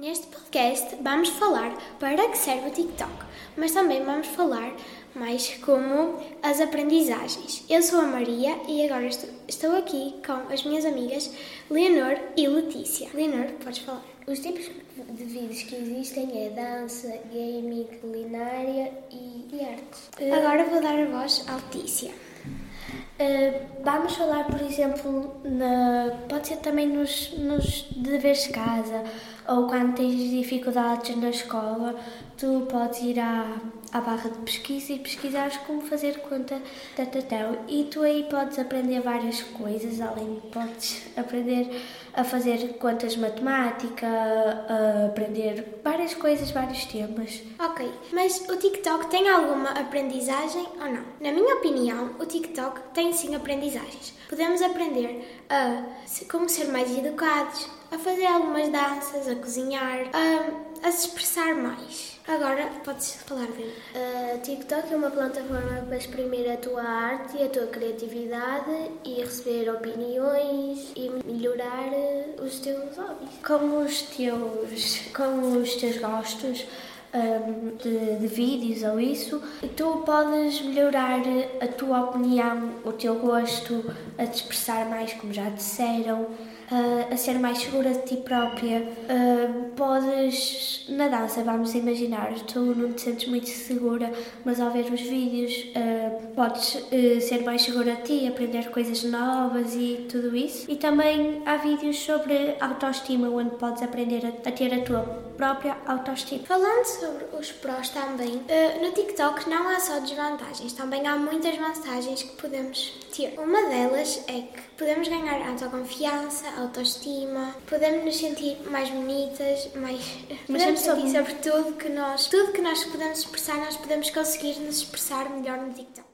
Neste podcast vamos falar para que serve o TikTok, mas também vamos falar mais como as aprendizagens. Eu sou a Maria e agora estou aqui com as minhas amigas Leonor e Letícia. Leonor, podes falar. Os tipos de vídeos que existem é dança, gaming, culinária e, e artes. Agora vou dar a voz à Letícia. Uh, vamos falar, por exemplo, na, pode ser também nos, nos deveres de casa ou quando tens dificuldades na escola, tu podes ir à, à barra de pesquisa e pesquisares como fazer conta da tatão e tu aí podes aprender várias coisas, além de podes aprender a fazer contas matemática, a aprender várias coisas, vários temas. Ok, mas o TikTok tem alguma aprendizagem ou não? Na minha opinião, o TikTok tem sim aprendizagens. Podemos aprender a como ser mais educados, a fazer algumas danças, a cozinhar, a, a se expressar mais. Agora podes falar dele. Uh, TikTok é uma plataforma para exprimir a tua arte e a tua criatividade e receber opiniões e melhorar os teus hobbies. Com os teus, com os teus gostos, um, de, de, vídeos ou isso, tu podes melhorar a tua opinião, o teu gosto, a te expressar mais, como já disseram, uh, a ser mais segura de ti própria. Uh, podes, na dança, vamos imaginar, tu não te sentes muito segura, mas ao ver os vídeos uh, podes ser mais segura de ti, aprender coisas novas e tudo isso. E também há vídeos sobre autoestima, onde podes aprender a, a ter a tua própria autoestima. Falando sobre os prós também, no TikTok não há só desvantagens, também há muitas vantagens que podemos ter. Uma delas é que podemos ganhar autoconfiança, autoestima, podemos nos sentir mais bonitas, mais. Mas podemos sentir sobre tudo que nós. Tudo que nós podemos expressar, nós podemos conseguir nos expressar melhor no TikTok.